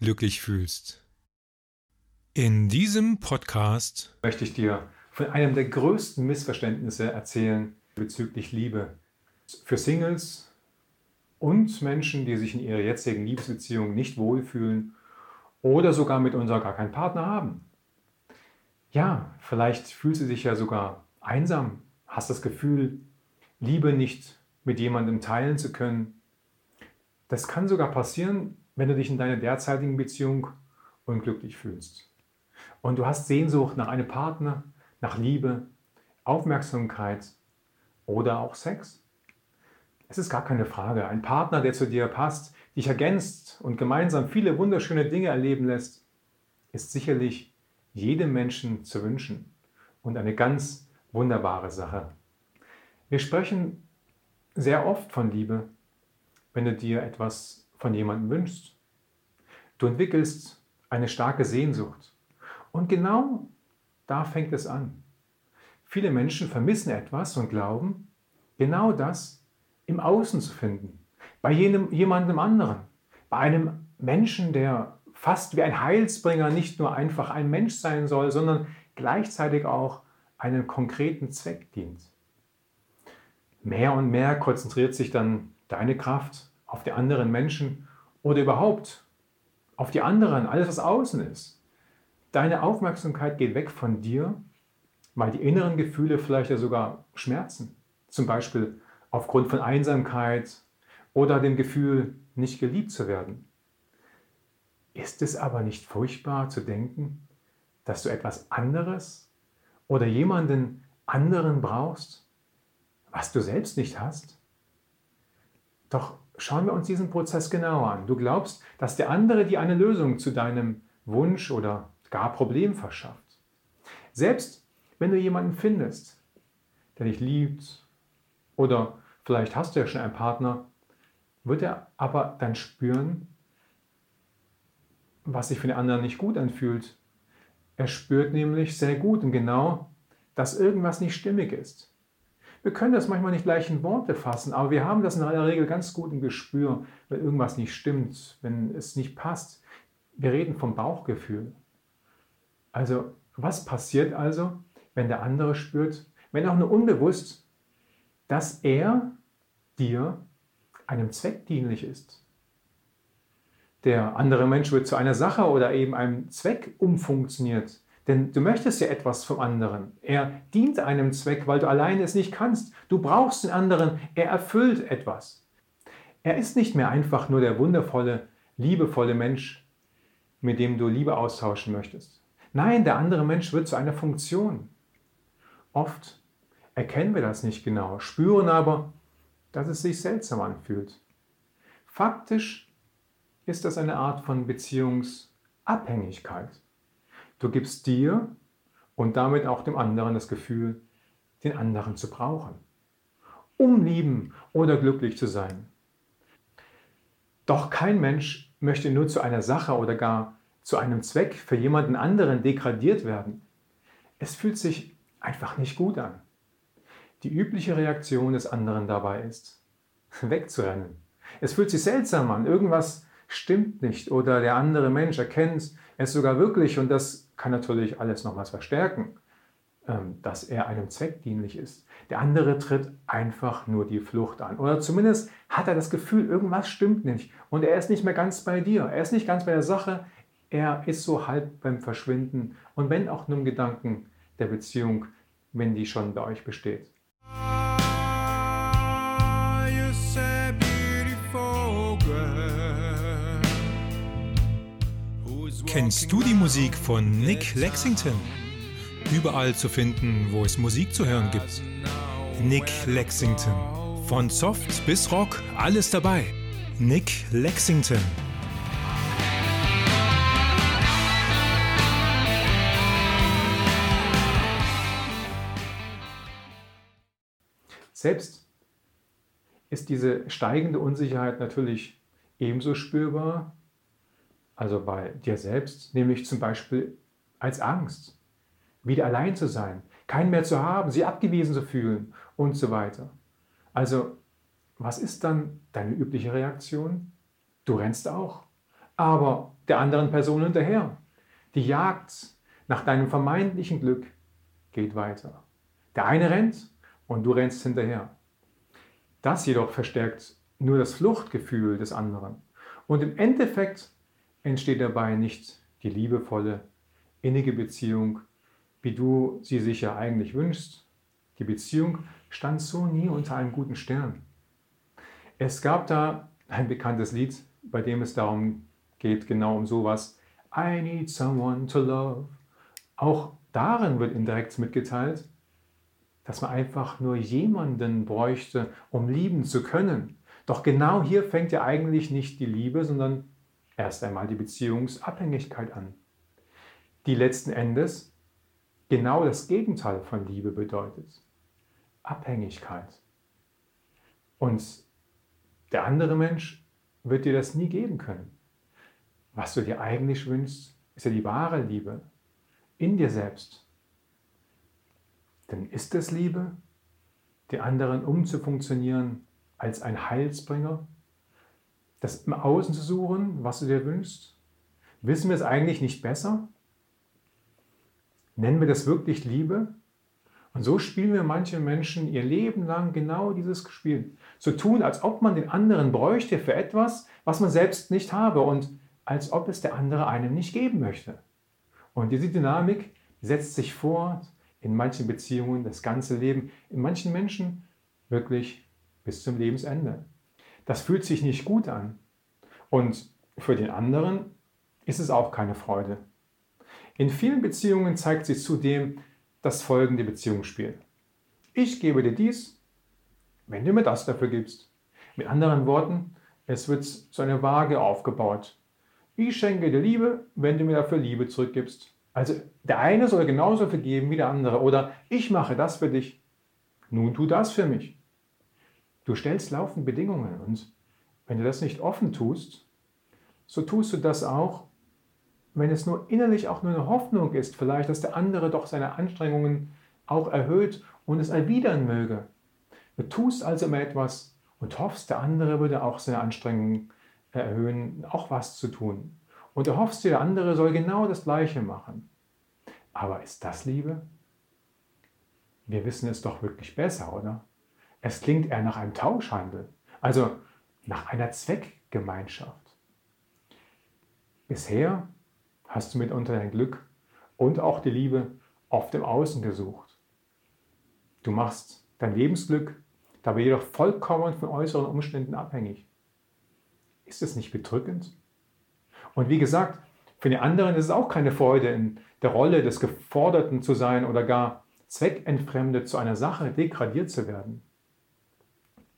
glücklich fühlst. In diesem Podcast möchte ich dir von einem der größten Missverständnisse erzählen bezüglich Liebe. Für Singles und Menschen, die sich in ihrer jetzigen Liebesbeziehung nicht wohlfühlen oder sogar mit uns gar keinen Partner haben. Ja, vielleicht fühlst du dich ja sogar einsam, hast das Gefühl, Liebe nicht mit jemandem teilen zu können. Das kann sogar passieren, wenn du dich in deiner derzeitigen Beziehung unglücklich fühlst. Und du hast Sehnsucht nach einem Partner, nach Liebe, Aufmerksamkeit oder auch Sex. Es ist gar keine Frage. Ein Partner, der zu dir passt, dich ergänzt und gemeinsam viele wunderschöne Dinge erleben lässt, ist sicherlich jedem Menschen zu wünschen und eine ganz wunderbare Sache. Wir sprechen sehr oft von Liebe, wenn du dir etwas von jemandem wünschst. Du entwickelst eine starke Sehnsucht. Und genau da fängt es an. Viele Menschen vermissen etwas und glauben, genau das im Außen zu finden, bei jenem, jemandem anderen, bei einem Menschen, der fast wie ein Heilsbringer nicht nur einfach ein Mensch sein soll, sondern gleichzeitig auch einem konkreten Zweck dient. Mehr und mehr konzentriert sich dann deine Kraft auf die anderen Menschen oder überhaupt auf die anderen, alles was außen ist. Deine Aufmerksamkeit geht weg von dir, weil die inneren Gefühle vielleicht ja sogar schmerzen. Zum Beispiel aufgrund von Einsamkeit oder dem Gefühl, nicht geliebt zu werden. Ist es aber nicht furchtbar zu denken, dass du etwas anderes oder jemanden anderen brauchst, was du selbst nicht hast? Doch schauen wir uns diesen Prozess genauer an. Du glaubst, dass der andere dir eine Lösung zu deinem Wunsch oder gar Problem verschafft. Selbst wenn du jemanden findest, der dich liebt oder vielleicht hast du ja schon einen Partner, wird er aber dann spüren, was sich für den anderen nicht gut anfühlt. Er spürt nämlich sehr gut und genau, dass irgendwas nicht stimmig ist. Wir können das manchmal nicht gleich in Worte fassen, aber wir haben das in aller Regel ganz gut im Gespür, wenn irgendwas nicht stimmt, wenn es nicht passt. Wir reden vom Bauchgefühl. Also, was passiert also, wenn der andere spürt, wenn auch nur unbewusst, dass er dir einem Zweck dienlich ist? Der andere Mensch wird zu einer Sache oder eben einem Zweck umfunktioniert. Denn du möchtest ja etwas vom anderen. Er dient einem Zweck, weil du alleine es nicht kannst. Du brauchst den anderen. Er erfüllt etwas. Er ist nicht mehr einfach nur der wundervolle, liebevolle Mensch, mit dem du Liebe austauschen möchtest. Nein, der andere Mensch wird zu einer Funktion. Oft erkennen wir das nicht genau, spüren aber, dass es sich seltsam anfühlt. Faktisch ist das eine Art von Beziehungsabhängigkeit. Du gibst dir und damit auch dem anderen das Gefühl, den anderen zu brauchen, um lieben oder glücklich zu sein. Doch kein Mensch möchte nur zu einer Sache oder gar zu einem Zweck für jemanden anderen degradiert werden. Es fühlt sich einfach nicht gut an. Die übliche Reaktion des anderen dabei ist, wegzurennen. Es fühlt sich seltsam an, irgendwas stimmt nicht oder der andere Mensch erkennt es sogar wirklich und das kann natürlich alles nochmals verstärken, ähm, dass er einem Zweck dienlich ist. Der andere tritt einfach nur die Flucht an. Oder zumindest hat er das Gefühl, irgendwas stimmt nicht. Und er ist nicht mehr ganz bei dir. Er ist nicht ganz bei der Sache. Er ist so halb beim Verschwinden. Und wenn auch nur im Gedanken der Beziehung, wenn die schon bei euch besteht. Kennst du die Musik von Nick Lexington? Überall zu finden, wo es Musik zu hören gibt. Nick Lexington. Von Soft bis Rock, alles dabei. Nick Lexington. Selbst ist diese steigende Unsicherheit natürlich ebenso spürbar also bei dir selbst, nämlich zum Beispiel als Angst, wieder allein zu sein, keinen mehr zu haben, sie abgewiesen zu fühlen und so weiter. Also, was ist dann deine übliche Reaktion? Du rennst auch, aber der anderen Person hinterher. Die Jagd nach deinem vermeintlichen Glück geht weiter. Der eine rennt und du rennst hinterher. Das jedoch verstärkt nur das Fluchtgefühl des anderen. Und im Endeffekt entsteht dabei nicht die liebevolle, innige Beziehung, wie du sie sich ja eigentlich wünschst. Die Beziehung stand so nie unter einem guten Stern. Es gab da ein bekanntes Lied, bei dem es darum geht, genau um sowas. I need someone to love. Auch darin wird indirekt mitgeteilt, dass man einfach nur jemanden bräuchte, um lieben zu können. Doch genau hier fängt ja eigentlich nicht die Liebe, sondern erst einmal die Beziehungsabhängigkeit an, die letzten Endes genau das Gegenteil von Liebe bedeutet. Abhängigkeit. Und der andere Mensch wird dir das nie geben können. Was du dir eigentlich wünschst, ist ja die wahre Liebe in dir selbst. Denn ist es Liebe, die anderen umzufunktionieren als ein Heilsbringer? Das im Außen zu suchen, was du dir wünschst? Wissen wir es eigentlich nicht besser? Nennen wir das wirklich Liebe? Und so spielen wir manche Menschen ihr Leben lang genau dieses Spiel. So tun, als ob man den anderen bräuchte für etwas, was man selbst nicht habe und als ob es der andere einem nicht geben möchte. Und diese Dynamik setzt sich fort in manchen Beziehungen das ganze Leben, in manchen Menschen wirklich bis zum Lebensende. Das fühlt sich nicht gut an. Und für den anderen ist es auch keine Freude. In vielen Beziehungen zeigt sich zudem das folgende Beziehungsspiel. Ich gebe dir dies, wenn du mir das dafür gibst. Mit anderen Worten, es wird so eine Waage aufgebaut. Ich schenke dir Liebe, wenn du mir dafür Liebe zurückgibst. Also der eine soll genauso vergeben wie der andere. Oder ich mache das für dich. Nun tu das für mich. Du stellst laufend Bedingungen und wenn du das nicht offen tust, so tust du das auch, wenn es nur innerlich auch nur eine Hoffnung ist, vielleicht, dass der andere doch seine Anstrengungen auch erhöht und es erwidern möge. Du tust also immer etwas und hoffst, der andere würde auch seine Anstrengungen erhöhen, auch was zu tun. Und du hoffst, der andere soll genau das Gleiche machen. Aber ist das Liebe? Wir wissen es doch wirklich besser, oder? Es klingt eher nach einem Tauschhandel, also nach einer Zweckgemeinschaft. Bisher hast du mitunter dein Glück und auch die Liebe oft im Außen gesucht. Du machst dein Lebensglück dabei jedoch vollkommen von äußeren Umständen abhängig. Ist es nicht bedrückend? Und wie gesagt, für den anderen ist es auch keine Freude, in der Rolle des Geforderten zu sein oder gar zweckentfremdet zu einer Sache degradiert zu werden.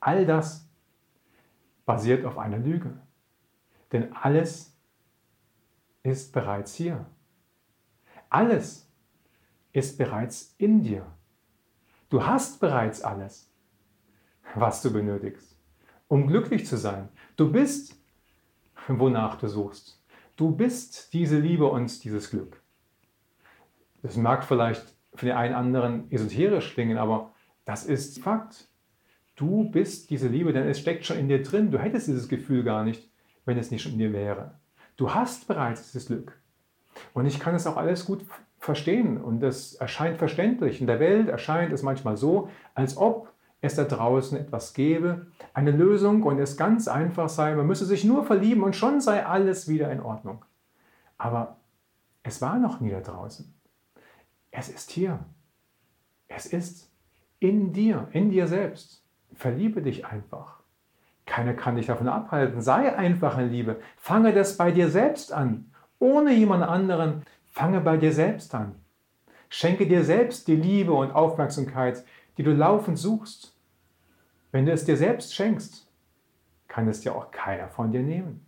All das basiert auf einer Lüge. Denn alles ist bereits hier. Alles ist bereits in dir. Du hast bereits alles, was du benötigst, um glücklich zu sein. Du bist, wonach du suchst. Du bist diese Liebe und dieses Glück. Das mag vielleicht für den einen anderen esoterisch klingen, aber das ist Fakt. Du bist diese Liebe, denn es steckt schon in dir drin. Du hättest dieses Gefühl gar nicht, wenn es nicht schon in dir wäre. Du hast bereits dieses Glück. Und ich kann es auch alles gut verstehen und das erscheint verständlich. In der Welt erscheint es manchmal so, als ob es da draußen etwas gäbe, eine Lösung und es ganz einfach sei, man müsse sich nur verlieben und schon sei alles wieder in Ordnung. Aber es war noch nie da draußen. Es ist hier. Es ist in dir, in dir selbst. Verliebe dich einfach. Keiner kann dich davon abhalten. Sei einfach in Liebe. Fange das bei dir selbst an. Ohne jemand anderen. Fange bei dir selbst an. Schenke dir selbst die Liebe und Aufmerksamkeit, die du laufend suchst. Wenn du es dir selbst schenkst, kann es dir auch keiner von dir nehmen.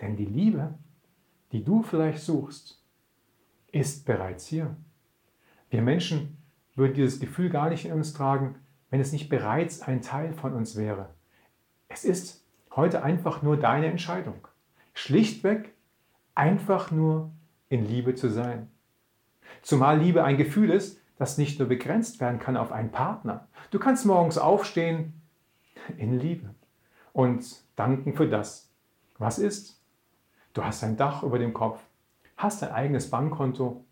Denn die Liebe, die du vielleicht suchst, ist bereits hier. Wir Menschen würden dieses Gefühl gar nicht in uns tragen, wenn es nicht bereits ein Teil von uns wäre. Es ist heute einfach nur deine Entscheidung. Schlichtweg einfach nur in Liebe zu sein. Zumal Liebe ein Gefühl ist, das nicht nur begrenzt werden kann auf einen Partner. Du kannst morgens aufstehen in Liebe und danken für das, was ist. Du hast ein Dach über dem Kopf, hast ein eigenes Bankkonto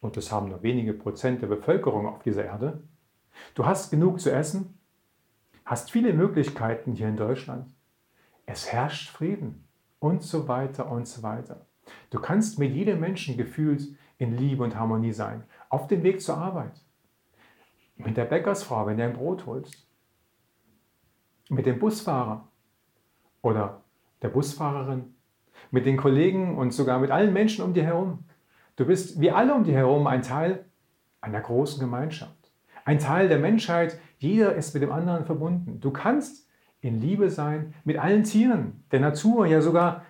und das haben nur wenige Prozent der Bevölkerung auf dieser Erde. Du hast genug zu essen, hast viele Möglichkeiten hier in Deutschland. Es herrscht Frieden und so weiter und so weiter. Du kannst mit jedem Menschen gefühlt in Liebe und Harmonie sein, auf dem Weg zur Arbeit, mit der Bäckersfrau, wenn du ein Brot holst, mit dem Busfahrer oder der Busfahrerin, mit den Kollegen und sogar mit allen Menschen um dir herum. Du bist wie alle um dir herum ein Teil einer großen Gemeinschaft, ein Teil der Menschheit. Jeder ist mit dem anderen verbunden. Du kannst in Liebe sein mit allen Tieren, der Natur, ja sogar,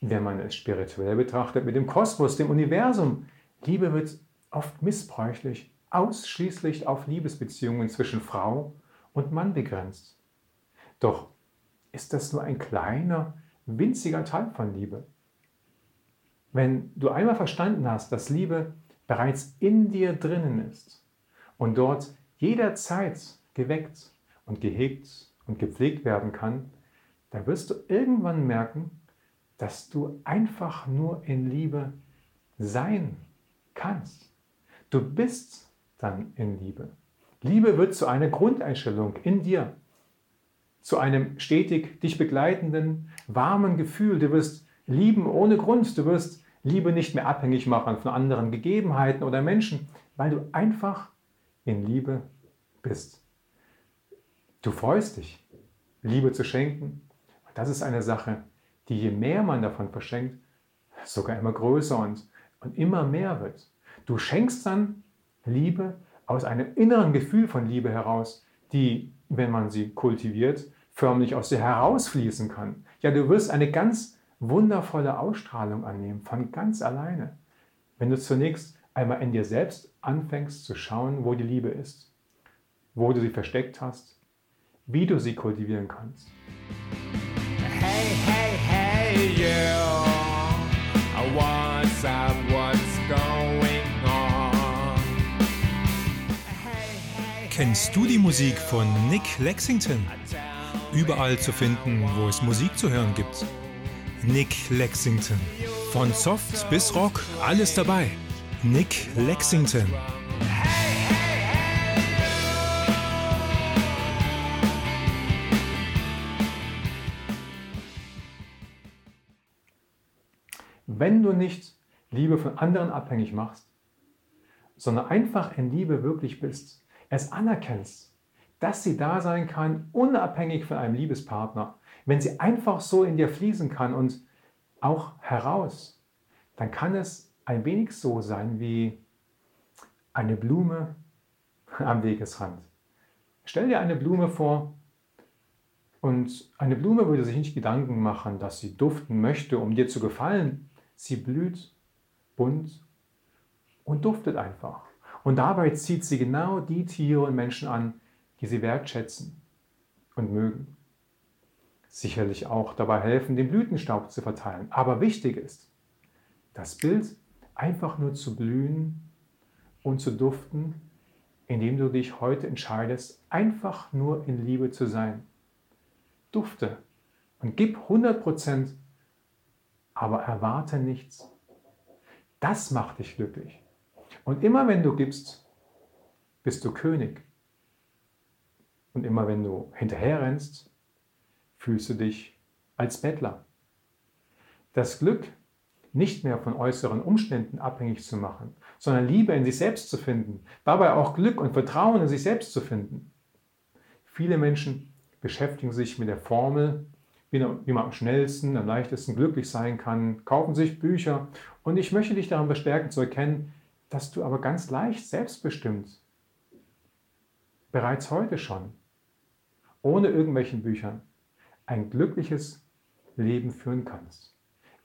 wenn man es spirituell betrachtet, mit dem Kosmos, dem Universum. Liebe wird oft missbräuchlich, ausschließlich auf Liebesbeziehungen zwischen Frau und Mann begrenzt. Doch ist das nur ein kleiner, winziger Teil von Liebe. Wenn du einmal verstanden hast, dass Liebe bereits in dir drinnen ist und dort jederzeit geweckt und gehegt und gepflegt werden kann, dann wirst du irgendwann merken, dass du einfach nur in Liebe sein kannst. Du bist dann in Liebe. Liebe wird zu einer Grundeinstellung in dir, zu einem stetig dich begleitenden, warmen Gefühl. Du wirst lieben ohne Grund. Du wirst Liebe nicht mehr abhängig machen von anderen Gegebenheiten oder Menschen, weil du einfach in Liebe bist. Du freust dich, Liebe zu schenken. Das ist eine Sache, die je mehr man davon verschenkt, sogar immer größer und, und immer mehr wird. Du schenkst dann Liebe aus einem inneren Gefühl von Liebe heraus, die, wenn man sie kultiviert, förmlich aus dir herausfließen kann. Ja, du wirst eine ganz wundervolle Ausstrahlung annehmen, von ganz alleine, wenn du zunächst einmal in dir selbst anfängst zu schauen, wo die Liebe ist, wo du sie versteckt hast, wie du sie kultivieren kannst. Hey, hey, hey, yeah. What's up, what's going on? Kennst du die Musik von Nick Lexington? Überall zu finden, wo es Musik zu hören gibt. Nick Lexington. Von Soft bis Rock, alles dabei. Nick Lexington. Wenn du nicht Liebe von anderen abhängig machst, sondern einfach in Liebe wirklich bist, es anerkennst, dass sie da sein kann, unabhängig von einem Liebespartner, wenn sie einfach so in dir fließen kann und auch heraus, dann kann es ein wenig so sein wie eine Blume am Wegesrand. Stell dir eine Blume vor und eine Blume würde sich nicht Gedanken machen, dass sie duften möchte, um dir zu gefallen. Sie blüht bunt und duftet einfach. Und dabei zieht sie genau die Tiere und Menschen an, die sie wertschätzen und mögen sicherlich auch dabei helfen, den Blütenstaub zu verteilen. Aber wichtig ist, das Bild einfach nur zu blühen und zu duften, indem du dich heute entscheidest, einfach nur in Liebe zu sein. Dufte und gib 100% aber erwarte nichts. Das macht dich glücklich. Und immer wenn du gibst, bist du König. Und immer wenn du hinterherrennst, fühlst du dich als Bettler. Das Glück nicht mehr von äußeren Umständen abhängig zu machen, sondern Liebe in sich selbst zu finden, dabei auch Glück und Vertrauen in sich selbst zu finden. Viele Menschen beschäftigen sich mit der Formel, wie man am schnellsten, am leichtesten glücklich sein kann, kaufen sich Bücher und ich möchte dich daran bestärken zu erkennen, dass du aber ganz leicht selbstbestimmt, bereits heute schon, ohne irgendwelchen Büchern, ein glückliches Leben führen kannst.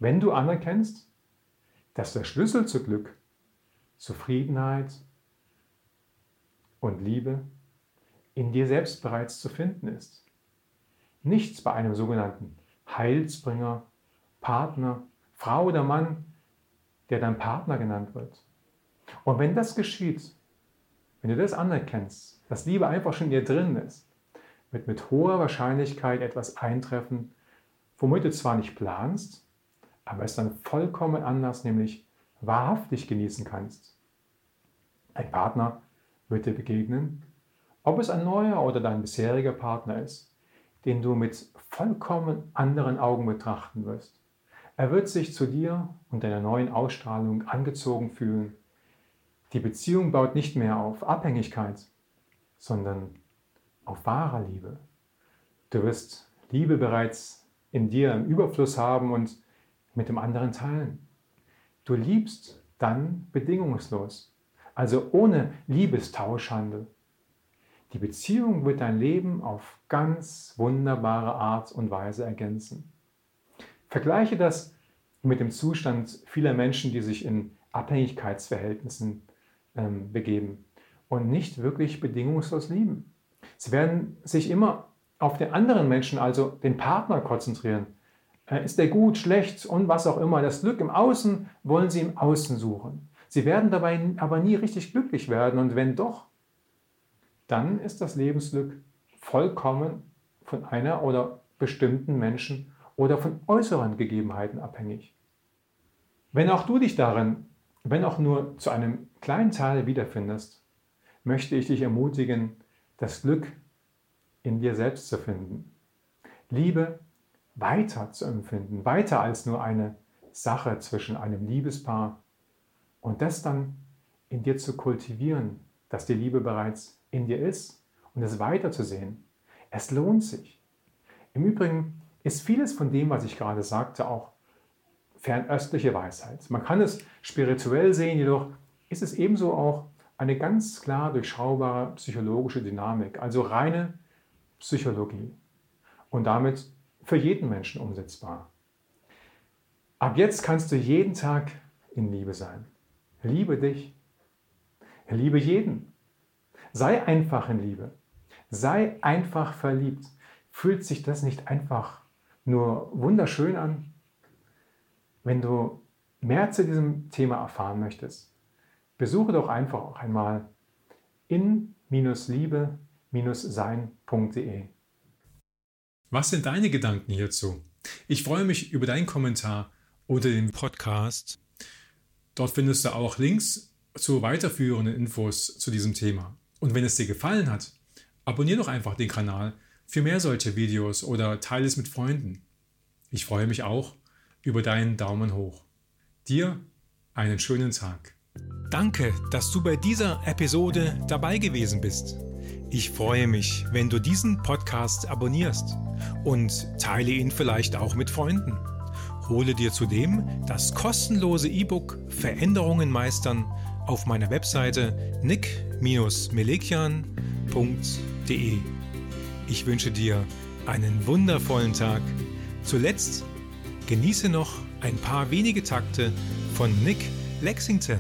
Wenn du anerkennst, dass der Schlüssel zu Glück, Zufriedenheit und Liebe in dir selbst bereits zu finden ist. Nichts bei einem sogenannten Heilsbringer, Partner, Frau oder Mann, der dein Partner genannt wird. Und wenn das geschieht, wenn du das anerkennst, dass Liebe einfach schon in dir drin ist, wird mit hoher Wahrscheinlichkeit etwas eintreffen, womit du zwar nicht planst, aber es dann vollkommen anders, nämlich wahrhaftig genießen kannst. Ein Partner wird dir begegnen, ob es ein neuer oder dein bisheriger Partner ist, den du mit vollkommen anderen Augen betrachten wirst. Er wird sich zu dir und deiner neuen Ausstrahlung angezogen fühlen. Die Beziehung baut nicht mehr auf Abhängigkeit, sondern auf wahrer Liebe. Du wirst Liebe bereits in dir im Überfluss haben und mit dem anderen teilen. Du liebst dann bedingungslos, also ohne Liebestauschhandel. Die Beziehung wird dein Leben auf ganz wunderbare Art und Weise ergänzen. Vergleiche das mit dem Zustand vieler Menschen, die sich in Abhängigkeitsverhältnissen ähm, begeben und nicht wirklich bedingungslos lieben. Sie werden sich immer auf den anderen Menschen, also den Partner, konzentrieren. Ist der gut, schlecht und was auch immer. Das Glück im Außen wollen sie im Außen suchen. Sie werden dabei aber nie richtig glücklich werden und wenn doch, dann ist das Lebensglück vollkommen von einer oder bestimmten Menschen oder von äußeren Gegebenheiten abhängig. Wenn auch du dich darin, wenn auch nur zu einem kleinen Teil wiederfindest, möchte ich dich ermutigen, das Glück in dir selbst zu finden. Liebe weiter zu empfinden, weiter als nur eine Sache zwischen einem Liebespaar und das dann in dir zu kultivieren, dass die Liebe bereits in dir ist und es weiterzusehen. Es lohnt sich. Im Übrigen ist vieles von dem, was ich gerade sagte, auch fernöstliche Weisheit. Man kann es spirituell sehen, jedoch ist es ebenso auch eine ganz klar durchschaubare psychologische Dynamik, also reine Psychologie und damit für jeden Menschen umsetzbar. Ab jetzt kannst du jeden Tag in Liebe sein. Liebe dich. Liebe jeden. Sei einfach in Liebe. Sei einfach verliebt. Fühlt sich das nicht einfach nur wunderschön an? Wenn du mehr zu diesem Thema erfahren möchtest, besuche doch einfach auch einmal in-liebe-sein.de. Was sind deine Gedanken hierzu? Ich freue mich über deinen Kommentar unter dem Podcast. Dort findest du auch Links zu weiterführenden Infos zu diesem Thema. Und wenn es dir gefallen hat, abonniere doch einfach den Kanal für mehr solche Videos oder teile es mit Freunden. Ich freue mich auch über deinen Daumen hoch. Dir einen schönen Tag. Danke, dass du bei dieser Episode dabei gewesen bist. Ich freue mich, wenn du diesen Podcast abonnierst und teile ihn vielleicht auch mit Freunden. Hole dir zudem das kostenlose E-Book Veränderungen meistern auf meiner Webseite nick-melekian.de. Ich wünsche dir einen wundervollen Tag. Zuletzt genieße noch ein paar wenige Takte von Nick Lexington.